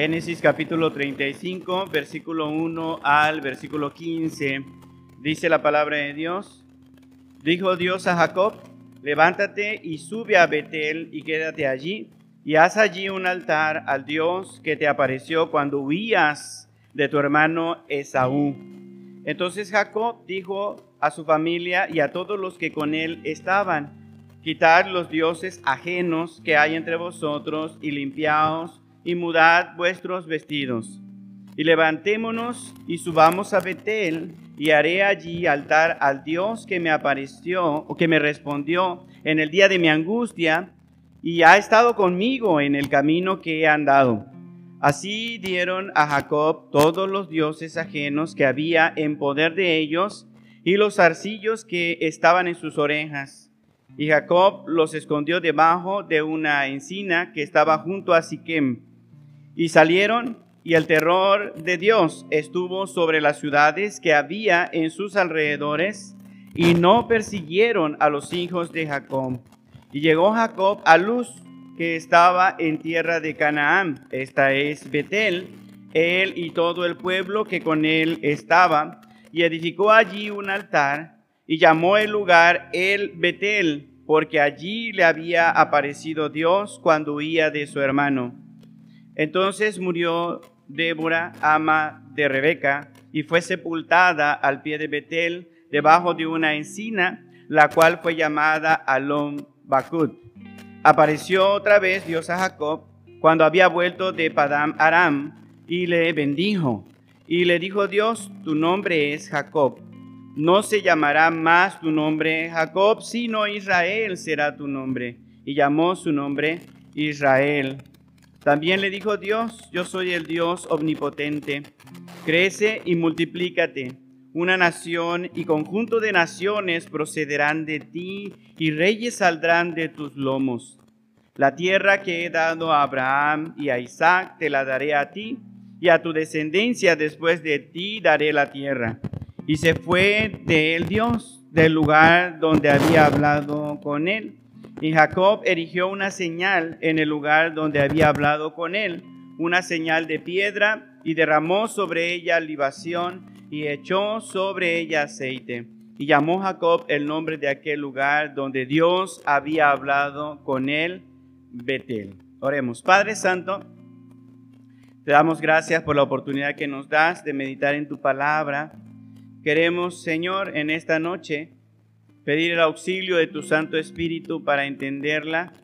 Génesis capítulo 35, versículo 1 al versículo 15. Dice la palabra de Dios. Dijo Dios a Jacob, levántate y sube a Betel y quédate allí y haz allí un altar al Dios que te apareció cuando huías de tu hermano Esaú. Entonces Jacob dijo a su familia y a todos los que con él estaban, quitad los dioses ajenos que hay entre vosotros y limpiaos y mudad vuestros vestidos. Y levantémonos y subamos a Betel, y haré allí altar al Dios que me apareció o que me respondió en el día de mi angustia, y ha estado conmigo en el camino que he andado. Así dieron a Jacob todos los dioses ajenos que había en poder de ellos, y los arcillos que estaban en sus orejas. Y Jacob los escondió debajo de una encina que estaba junto a Siquem y salieron y el terror de Dios estuvo sobre las ciudades que había en sus alrededores y no persiguieron a los hijos de Jacob. Y llegó Jacob a Luz, que estaba en tierra de Canaán, esta es Betel, él y todo el pueblo que con él estaba, y edificó allí un altar y llamó el lugar el Betel, porque allí le había aparecido Dios cuando huía de su hermano. Entonces murió Débora, ama de Rebeca, y fue sepultada al pie de Betel, debajo de una encina, la cual fue llamada Alon Bakut. Apareció otra vez Dios a Jacob cuando había vuelto de Padam Aram y le bendijo. Y le dijo Dios, tu nombre es Jacob. No se llamará más tu nombre Jacob, sino Israel será tu nombre. Y llamó su nombre Israel. También le dijo Dios, yo soy el Dios omnipotente, crece y multiplícate. Una nación y conjunto de naciones procederán de ti y reyes saldrán de tus lomos. La tierra que he dado a Abraham y a Isaac te la daré a ti y a tu descendencia después de ti daré la tierra. Y se fue de él Dios del lugar donde había hablado con él y Jacob erigió una señal en el lugar donde había hablado con él, una señal de piedra, y derramó sobre ella libación y echó sobre ella aceite. Y llamó Jacob el nombre de aquel lugar donde Dios había hablado con él, Betel. Oremos, Padre Santo, te damos gracias por la oportunidad que nos das de meditar en tu palabra. Queremos, Señor, en esta noche, pedir el auxilio de tu Santo Espíritu para entenderla,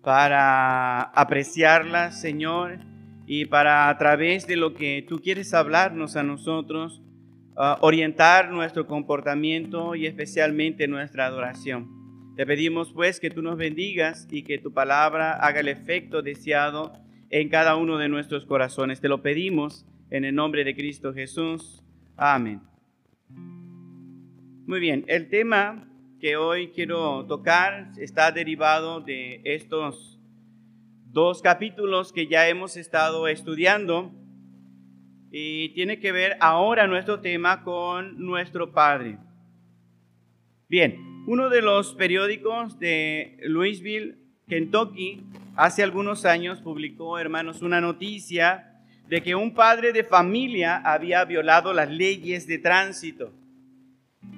para apreciarla, Señor, y para a través de lo que tú quieres hablarnos a nosotros, ah, orientar nuestro comportamiento y especialmente nuestra adoración. Te pedimos pues que tú nos bendigas y que tu palabra haga el efecto deseado en cada uno de nuestros corazones. Te lo pedimos en el nombre de Cristo Jesús. Amén. Muy bien, el tema que hoy quiero tocar está derivado de estos dos capítulos que ya hemos estado estudiando y tiene que ver ahora nuestro tema con nuestro Padre. Bien, uno de los periódicos de Louisville, Kentucky, hace algunos años publicó, hermanos, una noticia de que un padre de familia había violado las leyes de tránsito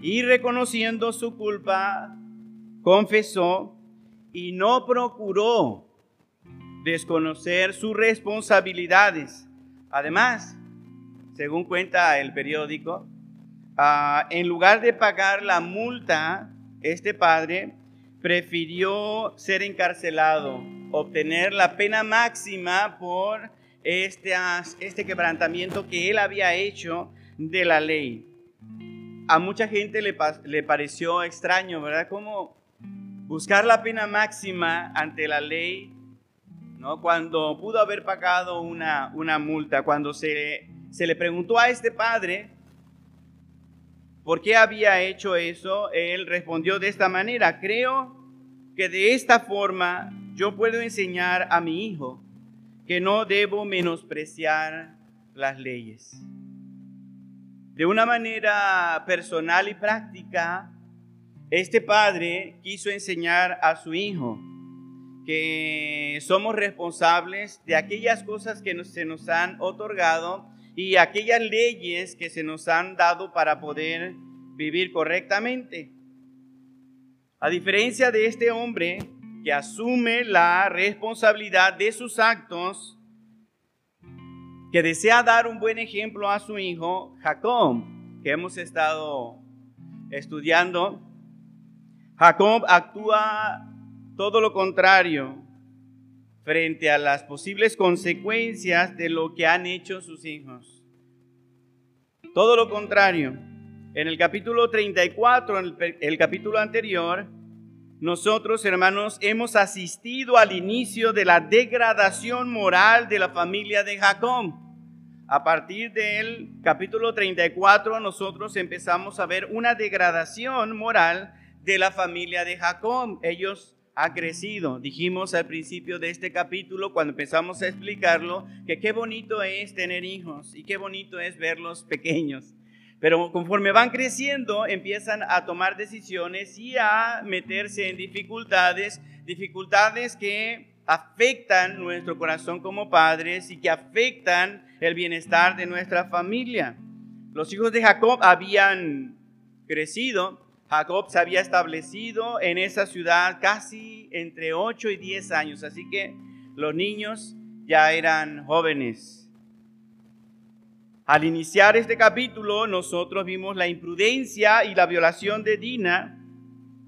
y reconociendo su culpa, confesó y no procuró desconocer sus responsabilidades. Además, según cuenta el periódico, ah, en lugar de pagar la multa, este padre prefirió ser encarcelado, obtener la pena máxima por este, este quebrantamiento que él había hecho de la ley a mucha gente le, pareció extraño, ¿verdad? Como buscar la pena máxima ante la ley, ¿no? Cuando pudo haber pagado una, una multa, cuando se, se le preguntó a este padre por qué había hecho eso, él respondió de esta manera, creo que de esta forma yo puedo enseñar a mi hijo que no debo menospreciar las leyes. De una manera personal y práctica, este padre quiso enseñar a su hijo que somos responsables de aquellas cosas que se nos han otorgado y aquellas leyes que se nos han dado para poder vivir correctamente. A diferencia de este hombre que asume la responsabilidad de sus actos, que desea dar un buen ejemplo a su hijo Jacob, que hemos estado estudiando, Jacob actúa todo lo contrario frente a las posibles consecuencias de lo que han hecho sus hijos. Todo lo contrario. En el capítulo 34, en el, capítulo anterior, nosotros, hermanos, hemos asistido al inicio de la degradación moral de la familia de Jacob. A partir del capítulo 34, nosotros empezamos a ver una degradación moral de la familia de Jacob. Ellos han crecido. Dijimos al principio de este capítulo, cuando empezamos a explicarlo, que qué bonito es tener hijos y qué bonito es verlos pequeños. Pero conforme van creciendo, empiezan a tomar decisiones y a meterse en dificultades, dificultades que afectan nuestro corazón como padres y que afectan el bienestar de nuestra familia. Los hijos de Jacob habían crecido, Jacob se había establecido en esa ciudad casi entre 8 y 10 años, así que los niños ya eran jóvenes. Al iniciar este capítulo, nosotros vimos la imprudencia y la violación de Dina.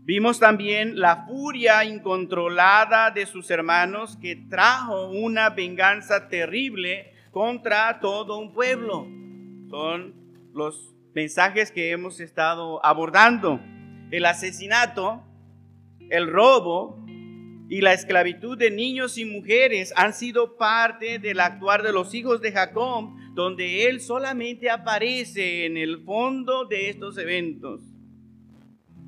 Vimos también la furia incontrolada de sus hermanos que trajo una venganza terrible contra todo un pueblo. Son los mensajes que hemos estado abordando. El asesinato, el robo y la esclavitud de niños y mujeres han sido parte del actuar de los hijos de Jacob donde Él solamente aparece en el fondo de estos eventos.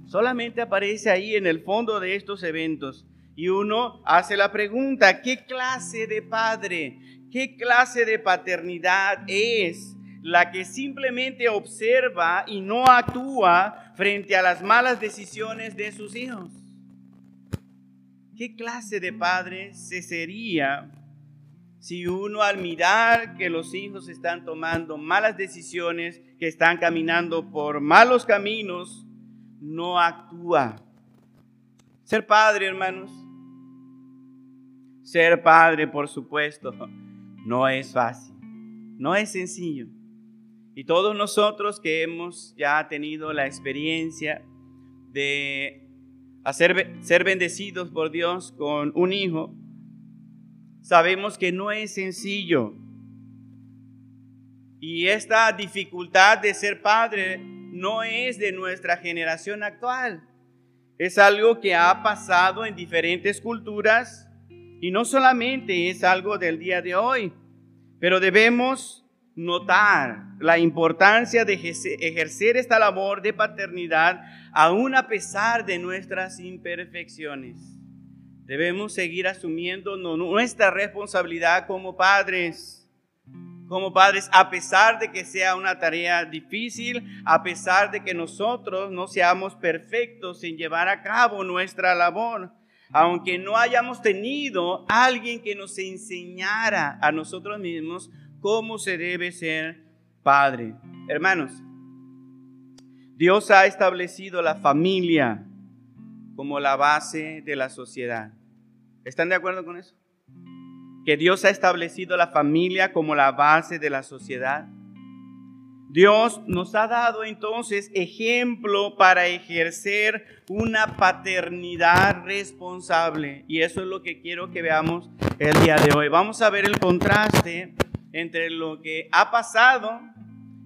Solamente aparece ahí en el fondo de estos eventos. Y uno hace la pregunta, ¿qué clase de padre, qué clase de paternidad es la que simplemente observa y no actúa frente a las malas decisiones de sus hijos? ¿Qué clase de padre se sería si uno al mirar que los hijos están tomando malas decisiones, que están caminando por malos caminos, no actúa. Ser padre, hermanos, ser padre, por supuesto, no es fácil, no es sencillo. Y todos nosotros que hemos ya tenido la experiencia de hacer, ser bendecidos por Dios con un hijo, sabemos que no es sencillo. Y esta dificultad de ser padre no es de nuestra generación actual. Es algo que ha pasado en diferentes culturas y no solamente es algo del día de hoy, pero debemos notar la importancia de ejercer esta labor de paternidad aún a pesar de nuestras imperfecciones. Debemos seguir asumiendo nuestra responsabilidad como padres. Como padres, a pesar de que sea una tarea difícil, a pesar de que nosotros no seamos perfectos en llevar a cabo nuestra labor, aunque no hayamos tenido alguien que nos enseñara a nosotros mismos cómo se debe ser padre. Hermanos, Dios ha establecido la familia como la base de la sociedad. ¿Están de acuerdo con eso? Que Dios ha establecido la familia como la base de la sociedad. Dios nos ha dado entonces ejemplo para ejercer una paternidad responsable. Y eso es lo que quiero que veamos el día de hoy. Vamos a ver el contraste entre lo que ha pasado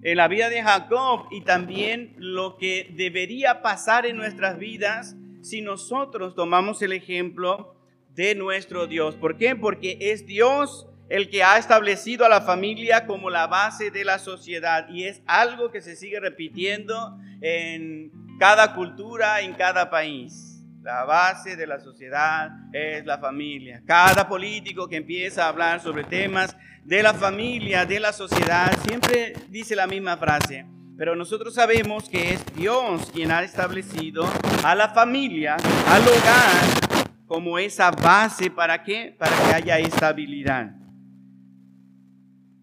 en la vida de Jacob y también lo que debería pasar en nuestras vidas si nosotros tomamos el ejemplo de nuestro Dios. ¿Por qué? Porque es Dios el que ha establecido a la familia como la base de la sociedad y es algo que se sigue repitiendo en cada cultura, en cada país. La base de la sociedad es la familia. Cada político que empieza a hablar sobre temas de la familia, de la sociedad, siempre dice la misma frase. Pero nosotros sabemos que es Dios quien ha establecido a la familia, al hogar, como esa base para? Para que haya estabilidad.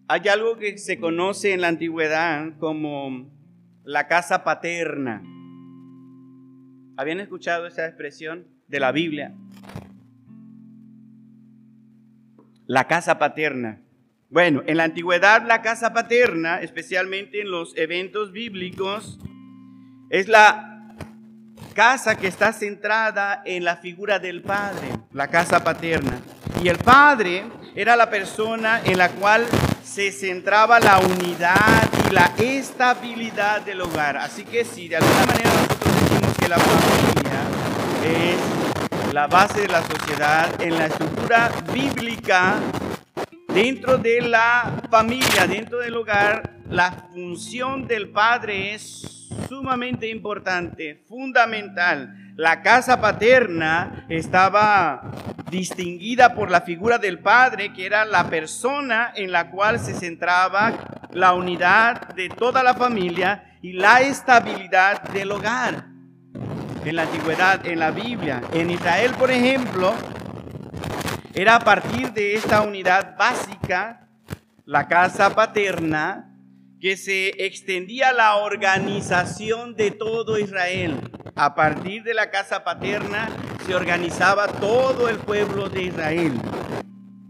Hay algo que se conoce en la antigüedad como la casa paterna. ¿Habían escuchado esa expresión de la Biblia? La casa paterna. Bueno, en la antigüedad la casa paterna, especialmente en los eventos bíblicos, es la casa que está centrada en la figura del padre, la casa paterna. Y el padre era la persona en la cual se centraba la unidad y la estabilidad del hogar. Así que si de alguna manera nosotros decimos que la familia es la base de la sociedad, en la estructura bíblica, dentro de la familia, dentro del hogar, la función del padre es sumamente importante, fundamental. La casa paterna estaba distinguida por la figura del padre, que era la persona en la cual se centraba la unidad de toda la familia y la estabilidad del hogar. En la antigüedad, en la Biblia, en Israel, por ejemplo, era a partir de esta unidad básica, la casa paterna, que se extendía la organización de todo Israel. A partir de la casa paterna se organizaba todo el pueblo de Israel.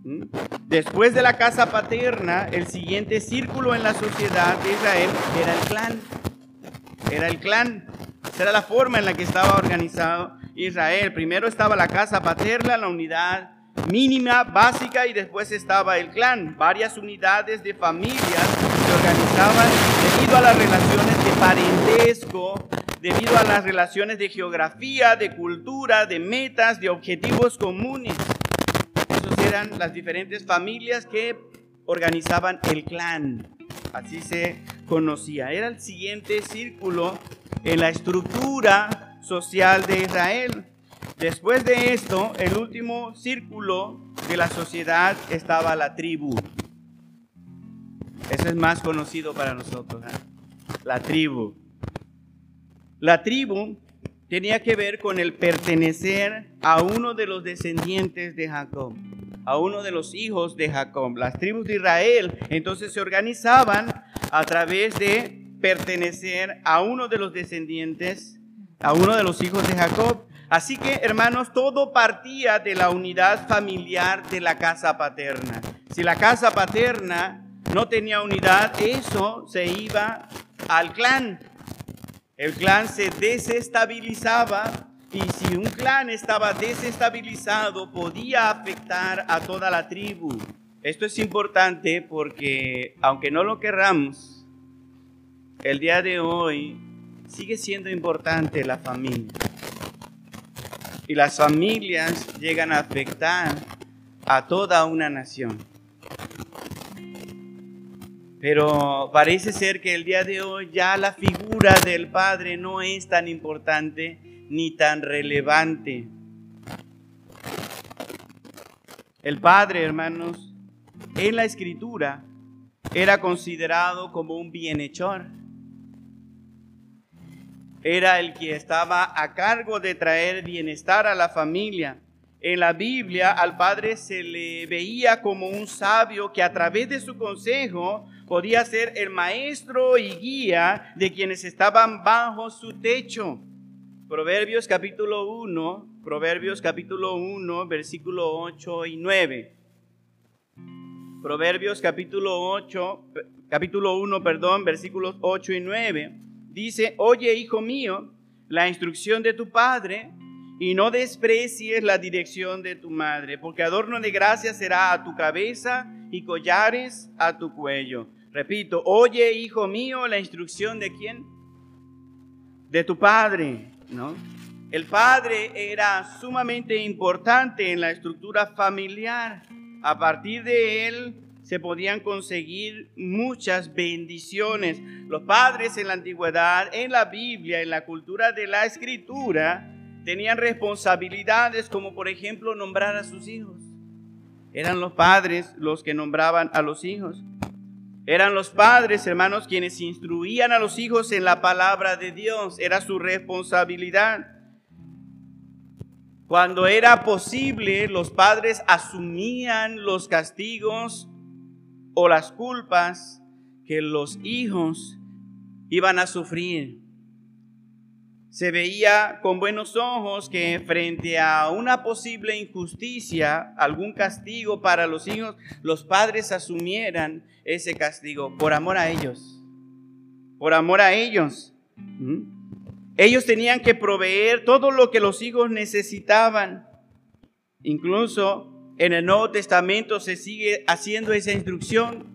¿Mm? Después de la casa paterna, el siguiente círculo en la sociedad de Israel era el clan. Era el clan. Esa era la forma en la que estaba organizado Israel. Primero estaba la casa paterna, la unidad mínima, básica, y después estaba el clan. Varias unidades de familias se organizaban debido a las relaciones de parentesco, debido a las relaciones de geografía, de cultura, de metas, de objetivos comunes. Esas eran las diferentes familias que organizaban el clan. Así se conocía. Era el siguiente círculo en la estructura social de Israel. Después de esto, el último círculo de la sociedad estaba la tribu. Eso es más conocido para nosotros, ¿eh? la tribu. La tribu tenía que ver con el pertenecer a uno de los descendientes de Jacob, a uno de los hijos de Jacob. Las tribus de Israel entonces se organizaban a través de pertenecer a uno de los descendientes, a uno de los hijos de Jacob. Así que, hermanos, todo partía de la unidad familiar de la casa paterna. Si la casa paterna no tenía unidad, eso se iba al clan. El clan se desestabilizaba y si un clan estaba desestabilizado podía afectar a toda la tribu. Esto es importante porque aunque no lo querramos, el día de hoy sigue siendo importante la familia. Y las familias llegan a afectar a toda una nación. Pero parece ser que el día de hoy ya la figura del Padre no es tan importante ni tan relevante. El Padre, hermanos, en la escritura era considerado como un bienhechor. Era el que estaba a cargo de traer bienestar a la familia. En la Biblia al Padre se le veía como un sabio que a través de su consejo podía ser el maestro y guía de quienes estaban bajo su techo. Proverbios capítulo 1, Proverbios capítulo 1, versículo 8 y 9. Proverbios capítulo 8, capítulo 1, perdón, versículos 8 y 9. Dice, oye hijo mío, la instrucción de tu padre y no desprecies la dirección de tu madre, porque adorno de gracia será a tu cabeza y collares a tu cuello. Repito, oye, hijo mío, la instrucción de quién? De tu padre, ¿no? El padre era sumamente importante en la estructura familiar. A partir de él se podían conseguir muchas bendiciones. Los padres en la antigüedad, en la Biblia, en la cultura de la escritura, tenían responsabilidades como por ejemplo nombrar a sus hijos. Eran los padres los que nombraban a los hijos. Eran los padres, hermanos, quienes instruían a los hijos en la palabra de Dios. Era su responsabilidad. Cuando era posible, los padres asumían los castigos o las culpas que los hijos iban a sufrir. Se veía con buenos ojos que frente a una posible injusticia, algún castigo para los hijos, los padres asumieran ese castigo por amor a ellos. Por amor a ellos. ¿Mm? Ellos tenían que proveer todo lo que los hijos necesitaban. Incluso en el Nuevo Testamento se sigue haciendo esa instrucción,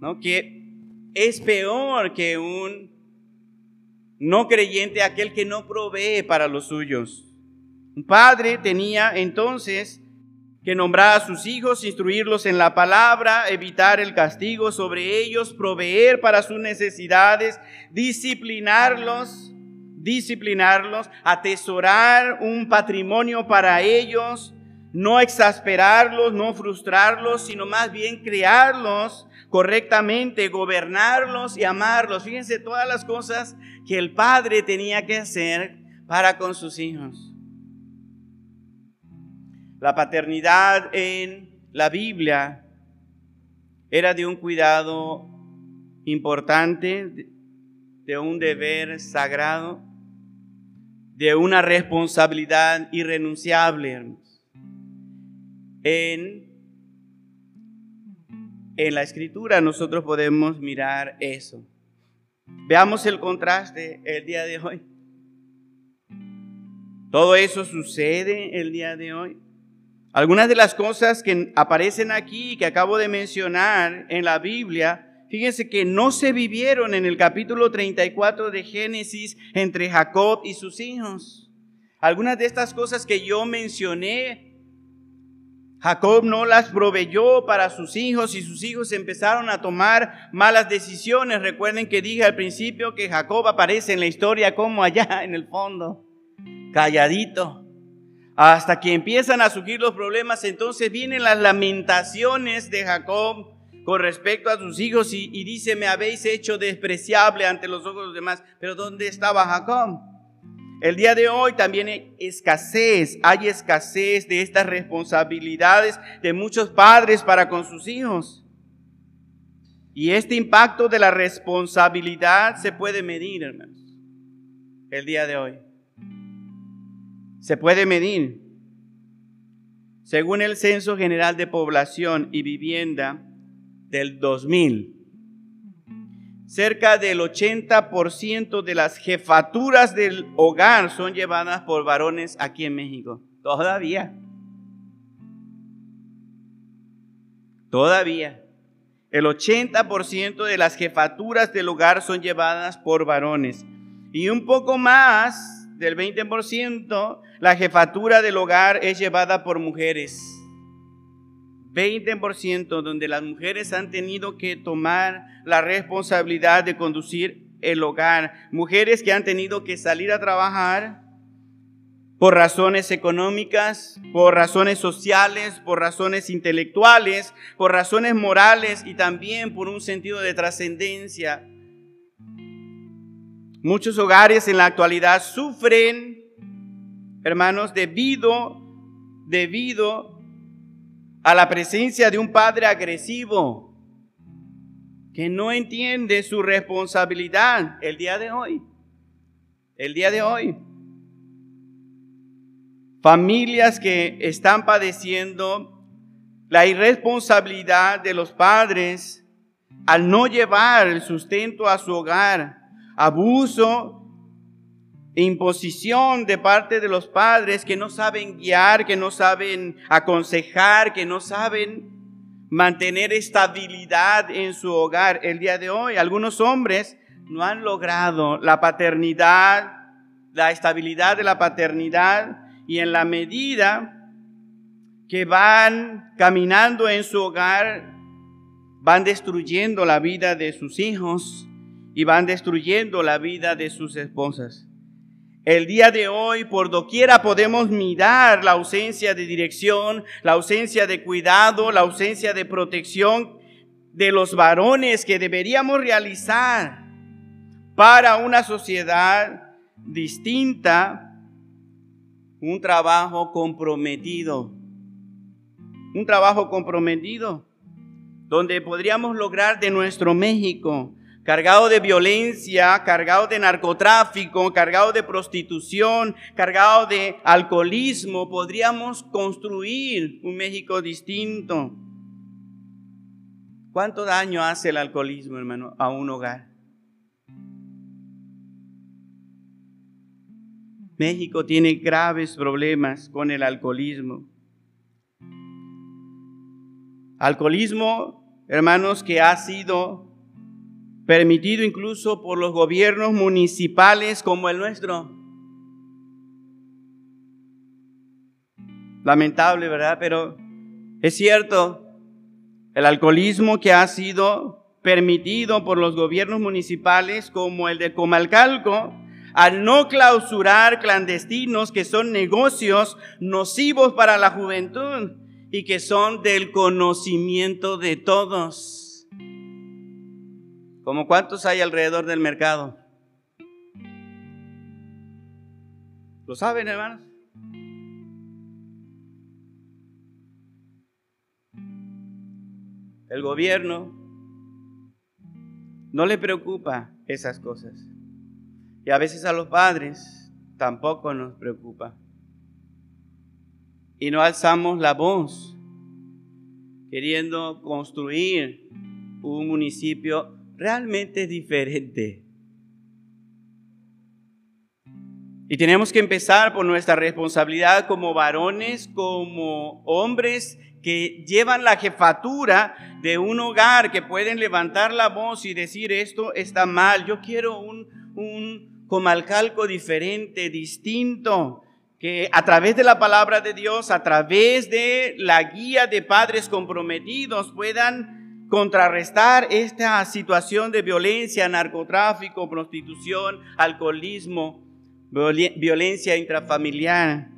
¿no? Que es peor que un no creyente aquel que no provee para los suyos. Un padre tenía entonces que nombrar a sus hijos, instruirlos en la palabra, evitar el castigo sobre ellos, proveer para sus necesidades, disciplinarlos, disciplinarlos, atesorar un patrimonio para ellos, no exasperarlos, no frustrarlos, sino más bien crearlos correctamente, gobernarlos y amarlos. Fíjense todas las cosas que el padre tenía que hacer para con sus hijos. La paternidad en la Biblia era de un cuidado importante, de un deber sagrado, de una responsabilidad irrenunciable. En en la escritura nosotros podemos mirar eso. Veamos el contraste el día de hoy. Todo eso sucede el día de hoy. Algunas de las cosas que aparecen aquí, que acabo de mencionar en la Biblia, fíjense que no se vivieron en el capítulo 34 de Génesis entre Jacob y sus hijos. Algunas de estas cosas que yo mencioné Jacob no las proveyó para sus hijos y sus hijos empezaron a tomar malas decisiones. Recuerden que dije al principio que Jacob aparece en la historia como allá en el fondo, calladito. Hasta que empiezan a surgir los problemas, entonces vienen las lamentaciones de Jacob con respecto a sus hijos y, dice, me habéis hecho despreciable ante los ojos de los demás. Pero ¿dónde estaba Jacob? El día de hoy también hay escasez, hay escasez de estas responsabilidades de muchos padres para con sus hijos. Y este impacto de la responsabilidad se puede medir, hermanos, el día de hoy. Se puede medir. Según el Censo General de Población y Vivienda del 2000, cerca del 80% de las jefaturas del hogar son llevadas por varones aquí en México. Todavía. Todavía. El 80% de las jefaturas del hogar son llevadas por varones. Y un poco más del 20%, la jefatura del hogar es llevada por mujeres. 20% donde las mujeres han tenido que tomar la responsabilidad de conducir el hogar. Mujeres que han tenido que salir a trabajar por razones económicas, por razones sociales, por razones intelectuales, por razones morales y también por un sentido de trascendencia. Muchos hogares en la actualidad sufren, hermanos, debido, debido a la presencia de un padre agresivo que no entiende su responsabilidad el día de hoy. El día de hoy. Familias que están padeciendo la irresponsabilidad de los padres al no llevar el sustento a su hogar, abuso imposición de parte de los padres que no saben guiar, que no saben aconsejar, que no saben mantener estabilidad en su hogar. El día de hoy algunos hombres no han logrado la paternidad, la estabilidad de la paternidad y en la medida que van caminando en su hogar, van destruyendo la vida de sus hijos y van destruyendo la vida de sus esposas. El día de hoy, por doquiera podemos mirar la ausencia de dirección, la ausencia de cuidado, la ausencia de protección de los varones que deberíamos realizar para una sociedad distinta un trabajo comprometido. Un trabajo comprometido donde podríamos lograr de nuestro México, cargado de violencia, cargado de narcotráfico, cargado de prostitución, cargado de alcoholismo, podríamos construir un México distinto. ¿Cuánto daño hace el alcoholismo, hermano, a un hogar? México tiene graves problemas con el alcoholismo. Alcoholismo, hermanos, que ha sido permitido incluso por los gobiernos municipales como el nuestro. Lamentable, ¿verdad? Pero es cierto, el alcoholismo que ha sido permitido por los gobiernos municipales como el de Comalcalco, al no clausurar clandestinos que son negocios nocivos para la juventud y que son del conocimiento de todos. ¿Como cuántos hay alrededor del mercado? ¿Lo saben, hermanos? El gobierno no le preocupa esas cosas. Y a veces a los padres tampoco nos preocupa. Y no alzamos la voz queriendo construir un municipio realmente diferente. Y tenemos que empezar por nuestra responsabilidad como varones, como hombres que llevan la jefatura de un hogar, que pueden levantar la voz y decir esto está mal. Yo quiero un, un comalcalco diferente, distinto, que a través de la palabra de Dios, a través de la guía de padres comprometidos, puedan contrarrestar esta situación de violencia, narcotráfico, prostitución, alcoholismo, violencia intrafamiliar.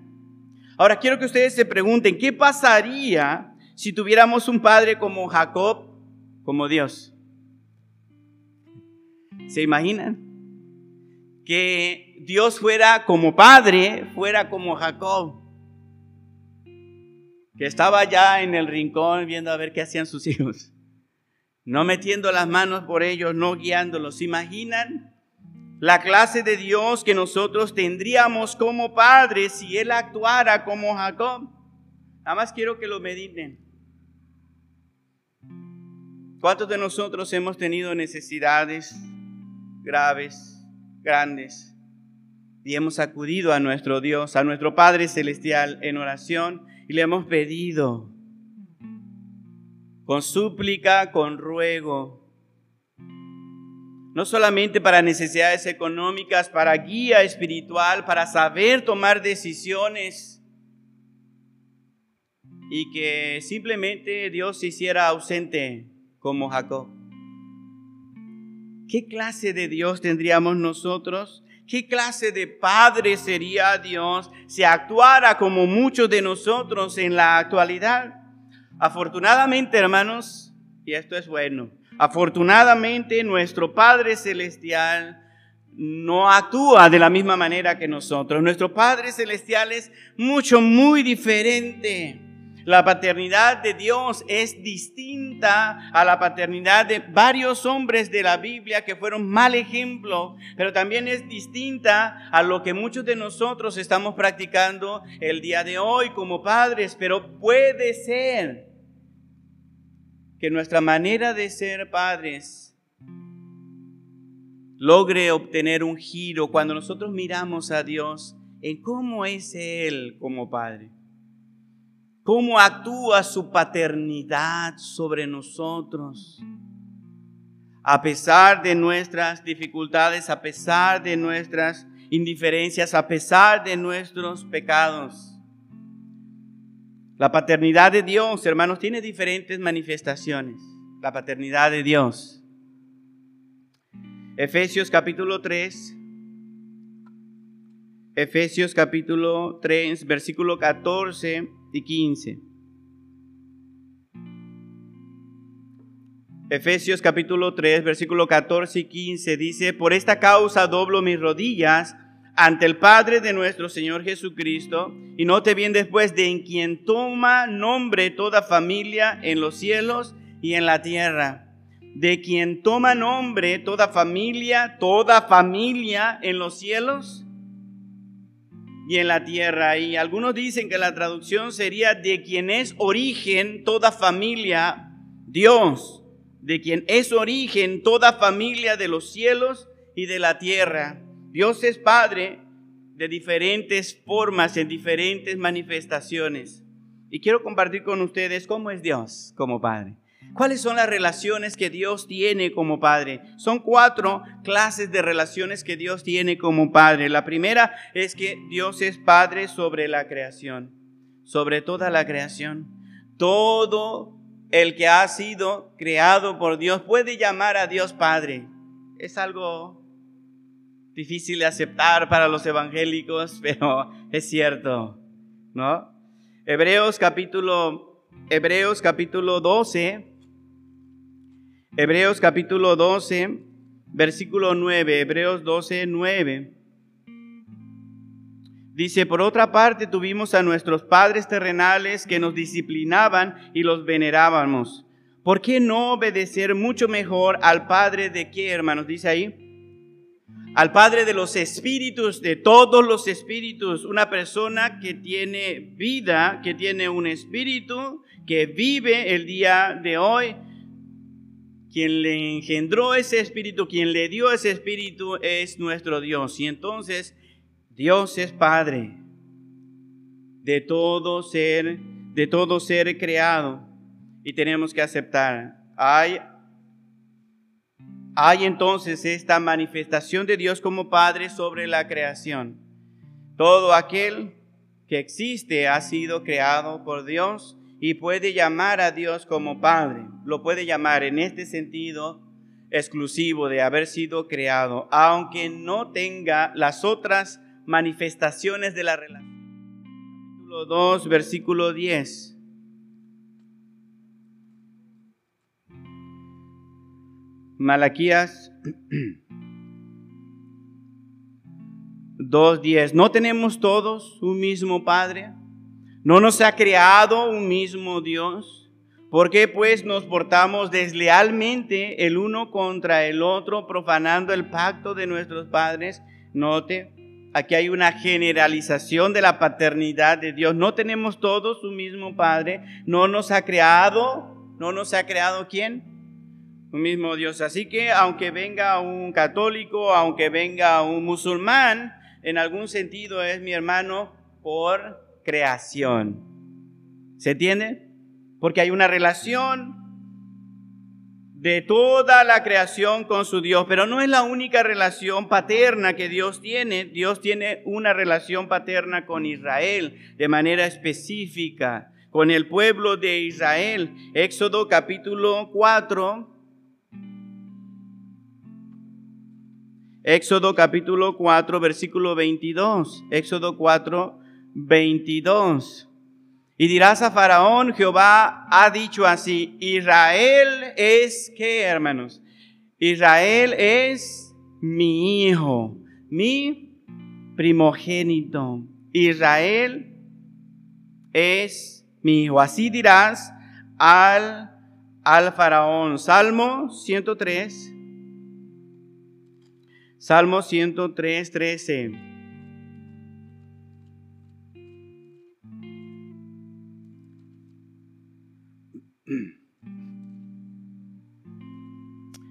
Ahora quiero que ustedes se pregunten, ¿qué pasaría si tuviéramos un padre como Jacob, como Dios? ¿Se imaginan? que Dios fuera como padre, fuera como Jacob, que estaba ya en el rincón viendo a ver qué hacían sus hijos, no metiendo las manos por ellos, no guiándolos. ¿Se imaginan la clase de Dios que nosotros tendríamos como padres si Él actuara como Jacob? Nada más quiero que lo mediten. ¿Cuántos de nosotros hemos tenido necesidades graves? grandes. Y hemos acudido a nuestro Dios, a nuestro Padre Celestial en oración y le hemos pedido con súplica, con ruego, no solamente para necesidades económicas, para guía espiritual, para saber tomar decisiones y que simplemente Dios se hiciera ausente como Jacob. ¿Qué clase de Dios tendríamos nosotros? ¿Qué clase de Padre sería Dios si actuara como muchos de nosotros en la actualidad? Afortunadamente, hermanos, y esto es bueno, afortunadamente nuestro Padre Celestial no actúa de la misma manera que nosotros. Nuestro Padre Celestial es mucho, muy diferente. La paternidad de Dios es distinta a la paternidad de varios hombres de la Biblia que fueron mal ejemplo, pero también es distinta a lo que muchos de nosotros estamos practicando el día de hoy como padres, pero puede ser que nuestra manera de ser padres logre obtener un giro cuando nosotros miramos a Dios en cómo es Él como Padre cómo actúa su paternidad sobre nosotros. A pesar de nuestras dificultades, a pesar de nuestras indiferencias, a pesar de nuestros pecados. La paternidad de Dios, hermanos, tiene diferentes manifestaciones. La paternidad de Dios. Efesios capítulo 3. Efesios capítulo 3, versículo 14 y 15. Efesios capítulo 3, versículo 14 y 15 dice, por esta causa doblo mis rodillas ante el Padre de nuestro Señor Jesucristo, y note bien después, de en quien toma nombre toda familia en los cielos y en la tierra, de quien toma nombre toda familia, toda familia en los cielos y en la tierra. Y algunos dicen que la traducción sería de quien es origen toda familia, Dios, de quien es origen toda familia de los cielos y de la tierra. Dios es Padre de diferentes formas, en diferentes manifestaciones. Y quiero compartir con ustedes cómo es Dios como Padre. ¿Cuáles son las relaciones que Dios tiene como Padre? Son cuatro clases de relaciones que Dios tiene como Padre. La primera es que Dios es Padre sobre la creación, sobre toda la creación. Todo el que ha sido creado por Dios puede llamar a Dios Padre. Es algo difícil de aceptar para los evangélicos, pero es cierto, ¿no? Hebreos capítulo, Hebreos capítulo 12 Hebreos capítulo 12, versículo 9, Hebreos 12, 9. Dice, por otra parte tuvimos a nuestros padres terrenales que nos disciplinaban y los venerábamos. ¿Por qué no obedecer mucho mejor al Padre de qué, hermanos? Dice ahí. Al Padre de los espíritus, de todos los espíritus. Una persona que tiene vida, que tiene un espíritu, que vive el día de hoy quien le engendró ese espíritu, quien le dio ese espíritu es nuestro Dios. Y entonces Dios es Padre de todo ser, de todo ser creado. Y tenemos que aceptar. Hay, hay entonces esta manifestación de Dios como Padre sobre la creación. Todo aquel que existe ha sido creado por Dios y puede llamar a Dios como Padre. Lo puede llamar en este sentido exclusivo de haber sido creado, aunque no tenga las otras manifestaciones de la relación. Capítulo 2, versículo 10. Malaquías 2.10. ¿No tenemos todos un mismo Padre? ¿No nos ha creado un mismo Dios? ¿Por qué pues nos portamos deslealmente el uno contra el otro, profanando el pacto de nuestros padres? Note, aquí hay una generalización de la paternidad de Dios. No tenemos todos un mismo Padre. No nos ha creado, no nos ha creado quién? Un mismo Dios. Así que aunque venga un católico, aunque venga un musulmán, en algún sentido es mi hermano por creación. ¿Se entiende? Porque hay una relación de toda la creación con su Dios, pero no es la única relación paterna que Dios tiene. Dios tiene una relación paterna con Israel de manera específica, con el pueblo de Israel. Éxodo capítulo 4. Éxodo capítulo 4, versículo 22. Éxodo 4, 22. Y dirás a Faraón, Jehová ha dicho así, Israel es qué, hermanos? Israel es mi hijo, mi primogénito. Israel es mi hijo. Así dirás al, al Faraón. Salmo 103. Salmo 103, 13.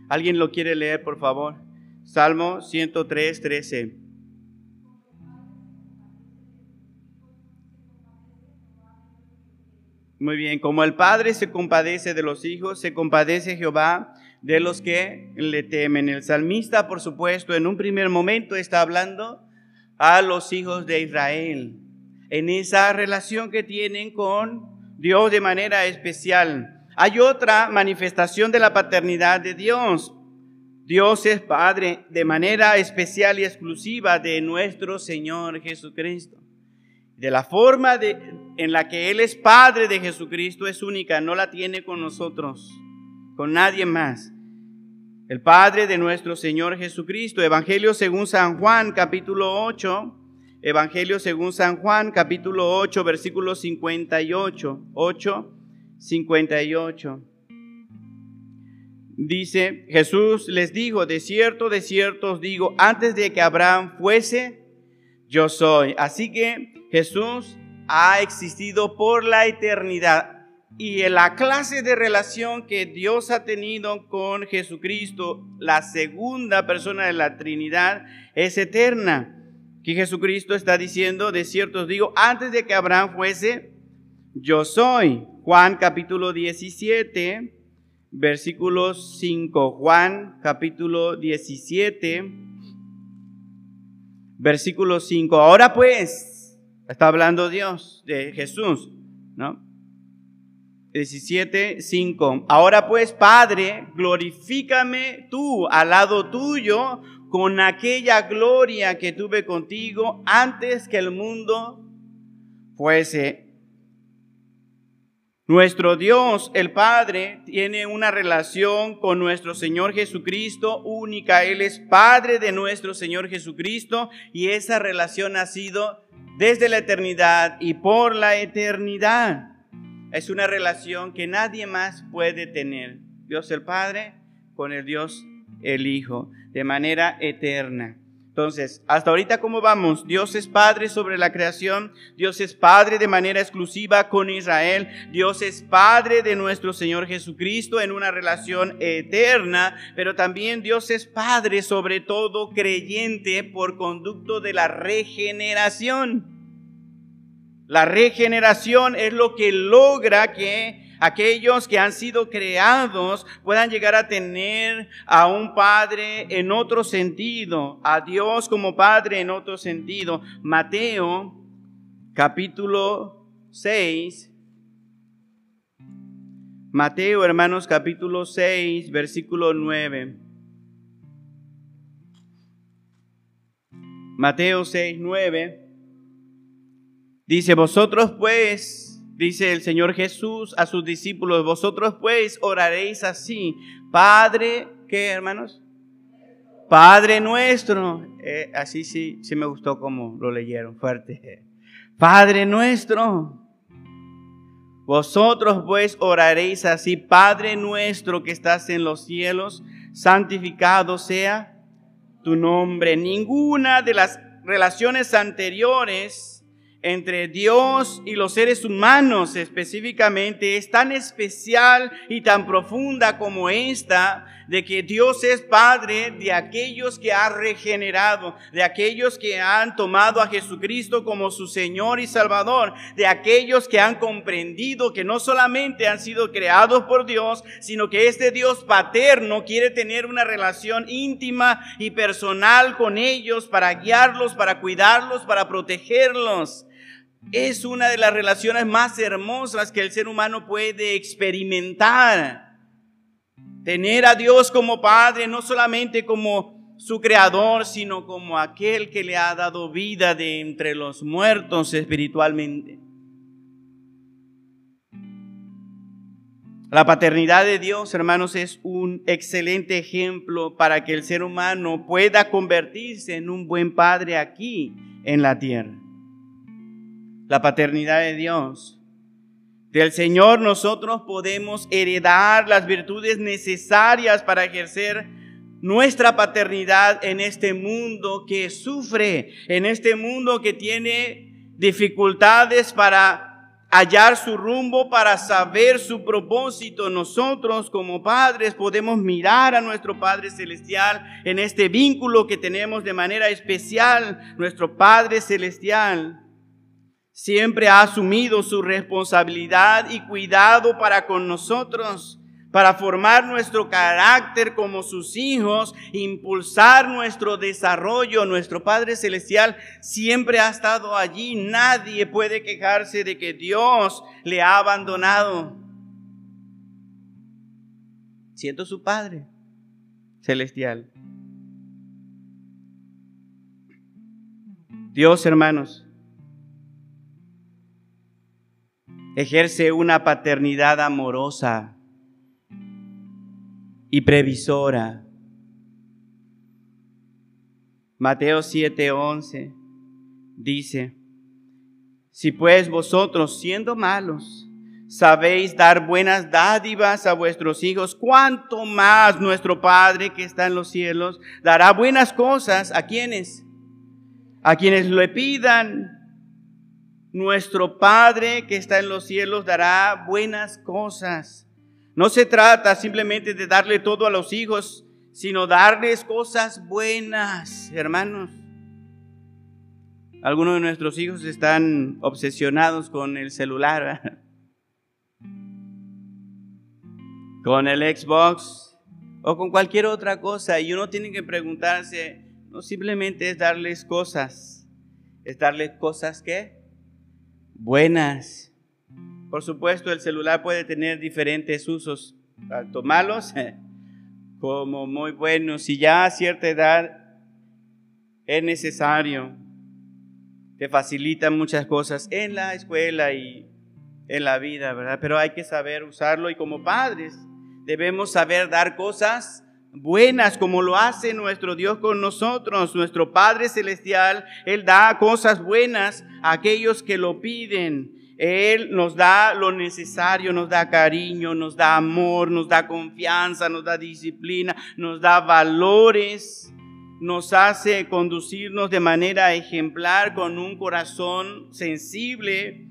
¿Alguien lo quiere leer, por favor? Salmo 103, 13. Muy bien, como el Padre se compadece de los hijos, se compadece Jehová de los que le temen. El salmista, por supuesto, en un primer momento está hablando a los hijos de Israel, en esa relación que tienen con Dios de manera especial. Hay otra manifestación de la paternidad de Dios. Dios es Padre de manera especial y exclusiva de nuestro Señor Jesucristo. De la forma en la que Él es Padre de Jesucristo es única, no la tiene con nosotros, con nadie más. el Padre de nuestro Señor Jesucristo. Evangelio según San Juan, capítulo 8. Evangelio según San Juan, capítulo 8, versículo 58. 8, 58. Dice, Jesús les dijo, de cierto, de cierto os digo, antes de que Abraham fuese, yo soy. Así que Jesús ha existido por la eternidad. Y la clase de relación que Dios ha tenido con Jesucristo, la segunda persona de la Trinidad, es eterna. Que Jesucristo está diciendo, de cierto os digo, antes de que Abraham fuese, yo soy. Juan capítulo 17, versículo 5. Juan capítulo 17, versículo 5. Ahora pues, está hablando Dios de Jesús, ¿no? 17, 5. Ahora pues, Padre, glorifícame tú al lado tuyo con aquella gloria que tuve contigo antes que el mundo fuese. Nuestro Dios, el Padre, tiene una relación con nuestro Señor Jesucristo única. Él es Padre de nuestro Señor Jesucristo y esa relación ha sido desde la eternidad y por la eternidad. Es una relación que nadie más puede tener. Dios el Padre con el Dios el Hijo, de manera eterna. Entonces, hasta ahorita, ¿cómo vamos? Dios es Padre sobre la creación, Dios es Padre de manera exclusiva con Israel, Dios es Padre de nuestro Señor Jesucristo en una relación eterna, pero también Dios es Padre sobre todo creyente por conducto de la regeneración. La regeneración es lo que logra que aquellos que han sido creados puedan llegar a tener a un Padre en otro sentido, a Dios como Padre en otro sentido. Mateo capítulo 6. Mateo, hermanos, capítulo 6, versículo 9. Mateo 6, 9. Dice, vosotros pues, dice el Señor Jesús a sus discípulos, vosotros pues oraréis así, Padre, ¿qué hermanos? Padre nuestro, eh, así sí, sí me gustó como lo leyeron fuerte. Padre nuestro, vosotros pues oraréis así, Padre nuestro que estás en los cielos, santificado sea tu nombre. Ninguna de las relaciones anteriores entre Dios y los seres humanos específicamente es tan especial y tan profunda como esta, de que Dios es Padre de aquellos que ha regenerado, de aquellos que han tomado a Jesucristo como su Señor y Salvador, de aquellos que han comprendido que no solamente han sido creados por Dios, sino que este Dios paterno quiere tener una relación íntima y personal con ellos para guiarlos, para cuidarlos, para protegerlos es una de las relaciones más hermosas que el ser humano puede experimentar. Tener a Dios como Padre, no solamente como su creador, sino como aquel que le ha dado vida de entre los muertos espiritualmente. La paternidad de Dios, hermanos, es un excelente ejemplo para que el ser humano pueda convertirse en un buen padre aquí en la tierra la paternidad de Dios. Del Señor nosotros podemos heredar las virtudes necesarias para ejercer nuestra paternidad en este mundo que sufre, en este mundo que tiene dificultades para hallar su rumbo, para saber su propósito. Nosotros como padres podemos mirar a nuestro Padre Celestial en este vínculo que tenemos de manera especial, nuestro Padre Celestial siempre ha asumido su responsabilidad y cuidado para con nosotros, para formar nuestro carácter como sus hijos, impulsar nuestro desarrollo. Nuestro Padre Celestial siempre ha estado allí. Nadie puede quejarse de que Dios le ha abandonado. Siento su Padre Celestial. Dios, hermanos, ejerce una paternidad amorosa y previsora. Mateo 7:11 dice, si pues vosotros siendo malos sabéis dar buenas dádivas a vuestros hijos, cuánto más nuestro Padre que está en los cielos dará buenas cosas a quienes, a quienes le pidan. Nuestro Padre que está en los cielos dará buenas cosas. No se trata simplemente de darle todo a los hijos, sino darles cosas buenas, hermanos. Algunos de nuestros hijos están obsesionados con el celular, con el Xbox o con cualquier otra cosa y uno tiene que preguntarse, no simplemente es darles cosas, es darles cosas que buenas. Por supuesto, el celular puede tener diferentes usos, tanto malos como muy buenos. Y ya a cierta edad es necesario, te facilitan muchas cosas en la escuela y en la vida, ¿verdad? Pero hay que saber usarlo y como padres debemos saber dar cosas buenas como lo hace nuestro Dios con nosotros, nuestro Padre Celestial. Él da cosas buenas a aquellos que lo piden. Él nos da lo necesario, nos da cariño, nos da amor, nos da confianza, nos da disciplina, nos da valores, nos hace conducirnos de manera ejemplar con un corazón sensible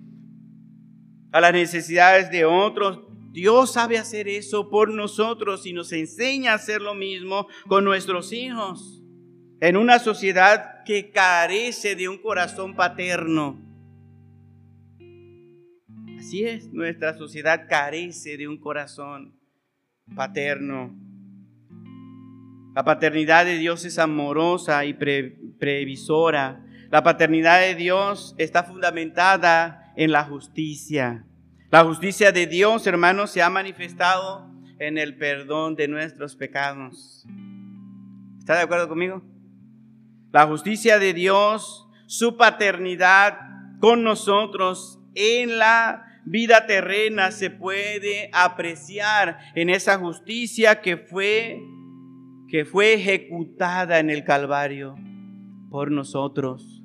a las necesidades de otros. Dios sabe hacer eso por nosotros y nos enseña a hacer lo mismo con nuestros hijos. En una sociedad que carece de un corazón paterno, Así es, nuestra sociedad carece de un corazón paterno. La paternidad de Dios es amorosa y previsora. La paternidad de Dios está fundamentada en la justicia. La justicia de Dios, hermanos, se ha manifestado en el perdón de nuestros pecados. ¿Está de acuerdo conmigo? La justicia de Dios, su paternidad con nosotros en la vida terrena se puede apreciar en esa justicia que fue que fue ejecutada en el Calvario por nosotros.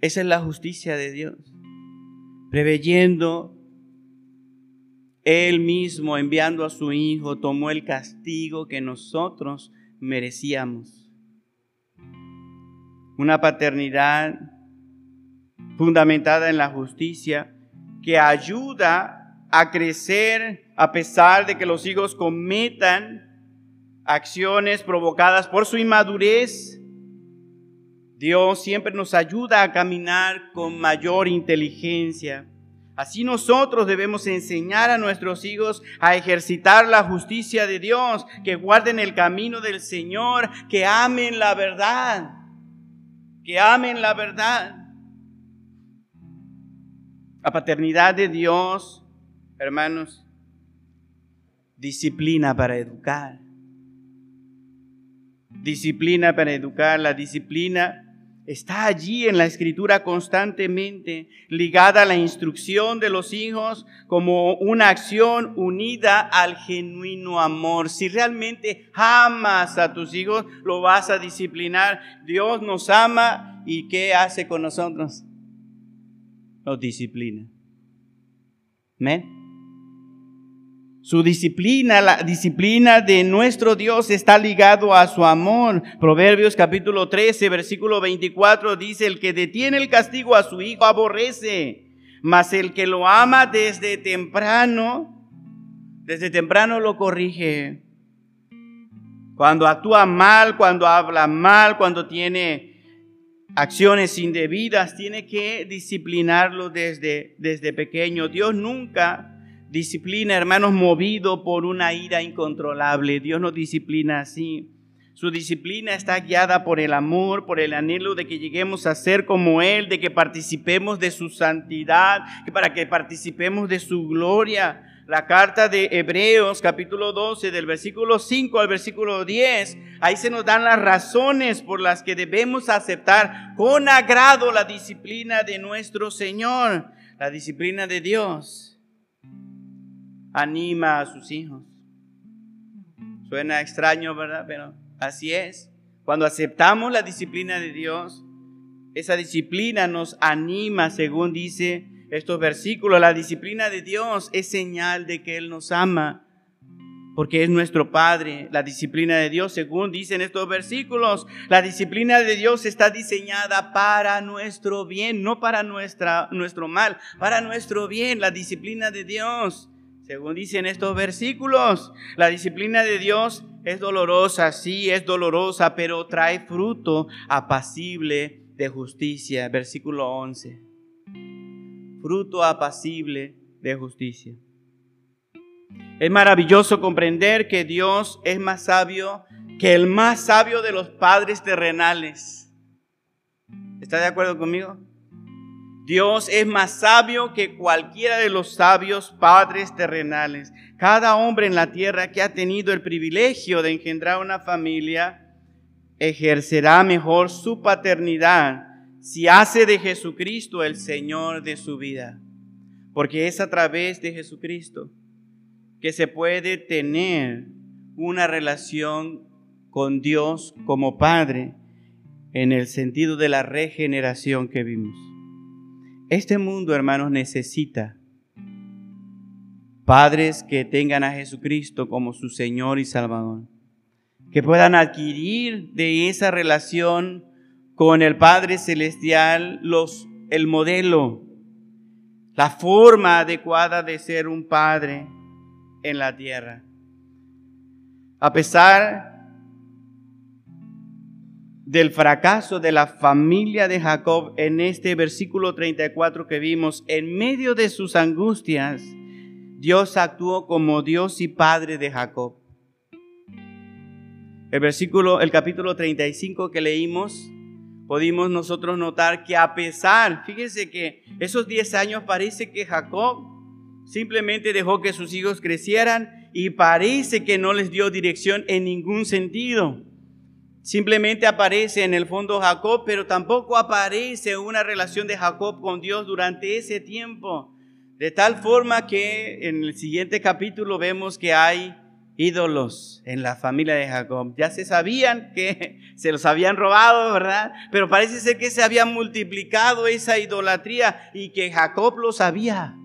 Esa es la justicia de Dios. Preveyendo Él mismo, enviando a su Hijo, tomó el castigo que nosotros merecíamos. Una paternidad fundamentada en la justicia, que ayuda a crecer a pesar de que los hijos cometan acciones provocadas por su inmadurez. Dios siempre nos ayuda a caminar con mayor inteligencia. Así nosotros debemos enseñar a nuestros hijos a ejercitar la justicia de Dios, que guarden el camino del Señor, que amen la verdad, que amen la verdad. La paternidad de Dios, hermanos, disciplina para educar. Disciplina para educar. La disciplina está allí en la escritura constantemente, ligada a la instrucción de los hijos como una acción unida al genuino amor. Si realmente amas a tus hijos, lo vas a disciplinar. Dios nos ama y ¿qué hace con nosotros? disciplina. Amén. Su disciplina, la disciplina de nuestro Dios está ligado a su amor. Proverbios capítulo 13, versículo 24 dice, el que detiene el castigo a su hijo aborrece, mas el que lo ama desde temprano, desde temprano lo corrige. Cuando actúa mal, cuando habla mal, cuando tiene acciones indebidas, tiene que disciplinarlo desde, desde pequeño. Dios nunca disciplina, hermanos, movido por una ira incontrolable. Dios no disciplina así. Su disciplina está guiada por el amor, por el anhelo de que lleguemos a ser como Él, de que participemos de su santidad, para que participemos de su gloria la carta de Hebreos capítulo 12 del versículo 5 al versículo 10, ahí se nos dan las razones por las que debemos aceptar con agrado la disciplina de nuestro Señor, la disciplina de Dios. Anima a sus hijos. Suena extraño, ¿verdad? Pero así es. Cuando aceptamos la disciplina de Dios, esa disciplina nos anima, según dice estos versículos. La disciplina de Dios es señal de que Él nos ama, porque es nuestro Padre. La disciplina de Dios, según dicen estos versículos, la disciplina de Dios está diseñada para nuestro bien, no para nuestra, nuestro mal, para nuestro bien. La disciplina de Dios, según dicen estos versículos, la disciplina de Dios es dolorosa, sí, es dolorosa, pero trae fruto apacible de justicia. Versículo 11. Fruto apacible de justicia. Es maravilloso comprender que Dios es más sabio que el más sabio de los padres terrenales. ¿Está de acuerdo conmigo? Dios es más sabio que cualquiera de los sabios padres terrenales. Cada hombre en la tierra que ha tenido el privilegio de engendrar una familia ejercerá mejor su paternidad si hace de Jesucristo el Señor de su vida. Porque es a través de Jesucristo que se puede tener una relación con Dios como Padre en el sentido de la regeneración que vimos. Este mundo, hermanos, necesita padres que tengan a Jesucristo como su Señor y Salvador, que puedan adquirir de esa relación con el Padre Celestial los, el modelo, la forma adecuada de ser un padre en la tierra. A pesar del fracaso de la familia de Jacob en este versículo 34 que vimos, en medio de sus angustias, Dios actuó como Dios y Padre de Jacob. El versículo, el capítulo 35 que leímos, pudimos nosotros notar que a pesar, fíjense que esos 10 años parece que Jacob simplemente dejó que sus hijos crecieran y parece que no les dio dirección en ningún sentido. Simplemente aparece en el fondo Jacob, pero tampoco aparece una relación de Jacob con Dios durante ese tiempo. De tal forma que en el siguiente capítulo vemos que hay ídolos en la familia de Jacob. Ya se sabían que se los habían robado, ¿verdad? Pero parece ser que se había multiplicado esa idolatría y que Jacob lo sabía.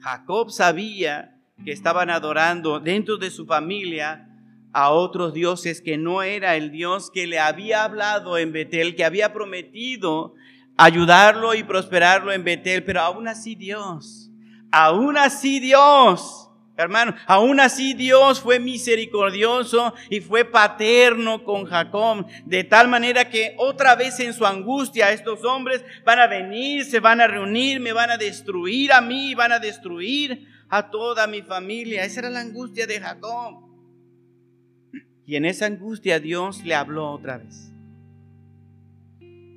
Jacob sabía que estaban adorando dentro de su familia a otros dioses que no era el Dios que le había hablado en Betel, que había prometido ayudarlo y prosperarlo en Betel, pero aún así Dios, aún así Dios, hermano, aún así Dios fue misericordioso y fue paterno con Jacob, de tal manera que otra vez en su angustia estos hombres van a venir, se van a reunir, me van a destruir a mí, van a destruir a toda mi familia. Esa era la angustia de Jacob. Y en esa angustia Dios le habló otra vez.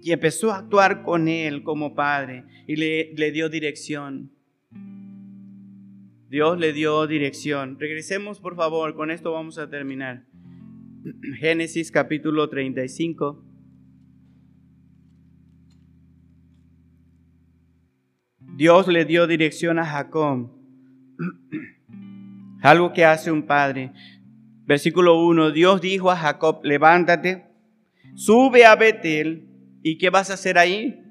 Y empezó a actuar con él como padre y le, le dio dirección. Dios le dio dirección. Regresemos por favor, con esto vamos a terminar. Génesis capítulo 35. Dios le dio dirección a Jacob. Algo que hace un padre. Versículo 1, Dios dijo a Jacob, levántate, sube a Betel, ¿y qué vas a hacer ahí?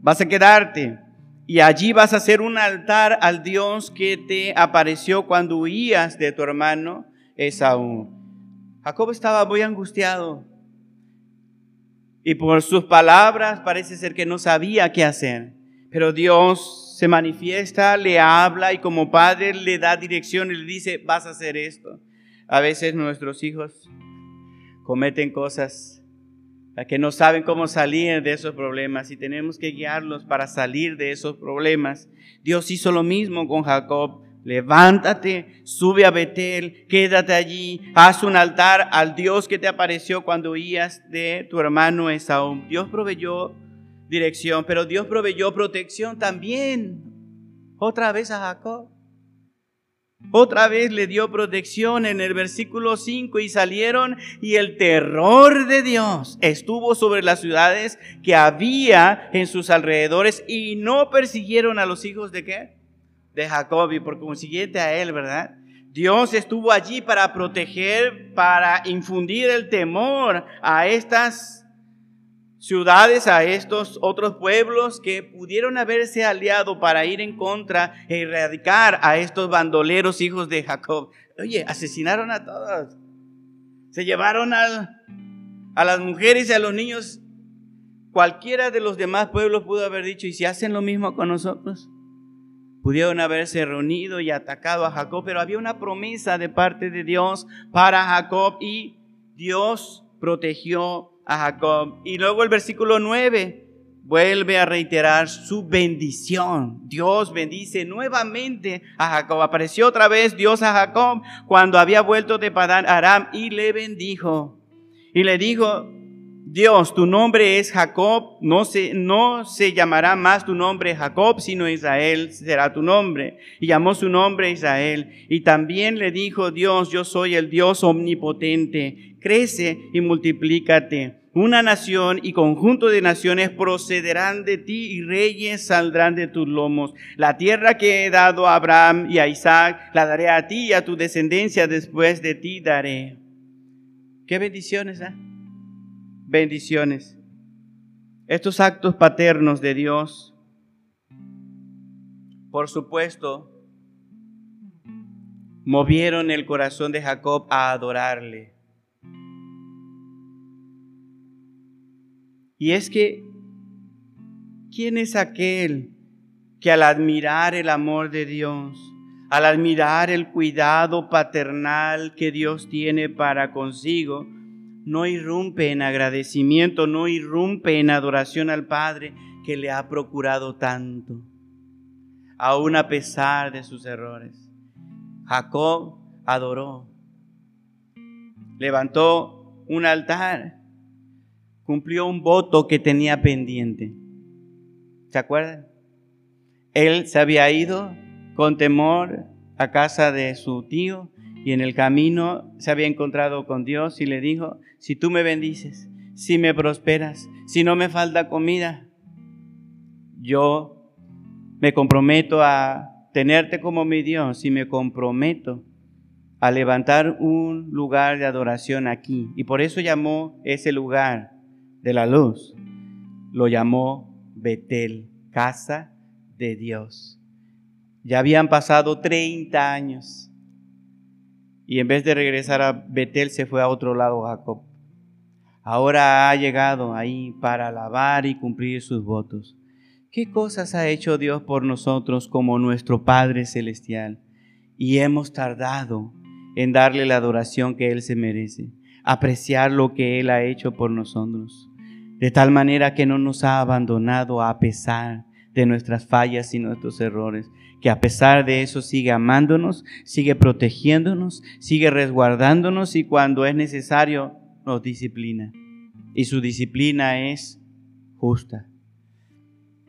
Vas a quedarte y allí vas a hacer un altar al Dios que te apareció cuando huías de tu hermano Esaú. Jacob estaba muy angustiado y por sus palabras parece ser que no sabía qué hacer, pero Dios se manifiesta, le habla y como padre le da dirección y le dice, vas a hacer esto. A veces nuestros hijos cometen cosas que no saben cómo salir de esos problemas y tenemos que guiarlos para salir de esos problemas. Dios hizo lo mismo con Jacob. Levántate, sube a Betel, quédate allí, haz un altar al Dios que te apareció cuando huías de tu hermano Esaú. Dios proveyó dirección, pero Dios proveyó protección también. Otra vez a Jacob. Otra vez le dio protección en el versículo 5 y salieron y el terror de Dios estuvo sobre las ciudades que había en sus alrededores y no persiguieron a los hijos de qué? De Jacob y por consiguiente a él, ¿verdad? Dios estuvo allí para proteger, para infundir el temor a estas ciudades, a estos otros pueblos que pudieron haberse aliado para ir en contra e erradicar a estos bandoleros hijos de Jacob. Oye, asesinaron a todos. Se llevaron a las mujeres y a los niños. Cualquiera de los demás pueblos pudo haber dicho, ¿y si hacen lo mismo con nosotros? Pudieron haberse reunido y atacado a Jacob, pero había una promesa de parte de Dios para Jacob y Dios protegió a Jacob. Y luego el versículo 9 vuelve a reiterar su bendición. Dios bendice nuevamente a Jacob. Apareció otra vez Dios a Jacob cuando había vuelto de Padán Aram y le bendijo. Y le dijo, Dios, tu nombre es Jacob, no se, no se llamará más tu nombre Jacob, sino Israel será tu nombre. Y llamó su nombre Israel. Y también le dijo Dios, yo soy el Dios omnipotente, crece y multiplícate. Una nación y conjunto de naciones procederán de ti y reyes saldrán de tus lomos. La tierra que he dado a Abraham y a Isaac, la daré a ti y a tu descendencia después de ti daré. Qué bendiciones, ¿eh? bendiciones. Estos actos paternos de Dios, por supuesto, movieron el corazón de Jacob a adorarle. Y es que, ¿quién es aquel que al admirar el amor de Dios, al admirar el cuidado paternal que Dios tiene para consigo, no irrumpe en agradecimiento, no irrumpe en adoración al Padre que le ha procurado tanto, aún a pesar de sus errores. Jacob adoró, levantó un altar, cumplió un voto que tenía pendiente. ¿Se acuerdan? Él se había ido con temor a casa de su tío y en el camino se había encontrado con Dios y le dijo, si tú me bendices, si me prosperas, si no me falta comida, yo me comprometo a tenerte como mi Dios y me comprometo a levantar un lugar de adoración aquí. Y por eso llamó ese lugar de la luz, lo llamó Betel, casa de Dios. Ya habían pasado 30 años y en vez de regresar a Betel se fue a otro lado Jacob. Ahora ha llegado ahí para alabar y cumplir sus votos. ¿Qué cosas ha hecho Dios por nosotros como nuestro Padre Celestial? Y hemos tardado en darle la adoración que Él se merece, apreciar lo que Él ha hecho por nosotros, de tal manera que no nos ha abandonado a pesar de nuestras fallas y nuestros errores, que a pesar de eso sigue amándonos, sigue protegiéndonos, sigue resguardándonos y cuando es necesario nos disciplina. Y su disciplina es justa.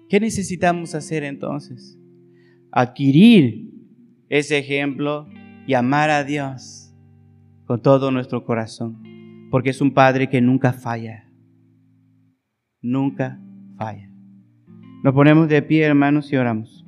¿Qué necesitamos hacer entonces? Adquirir ese ejemplo y amar a Dios con todo nuestro corazón, porque es un Padre que nunca falla, nunca falla. Nos ponemos de pie, hermanos, y oramos.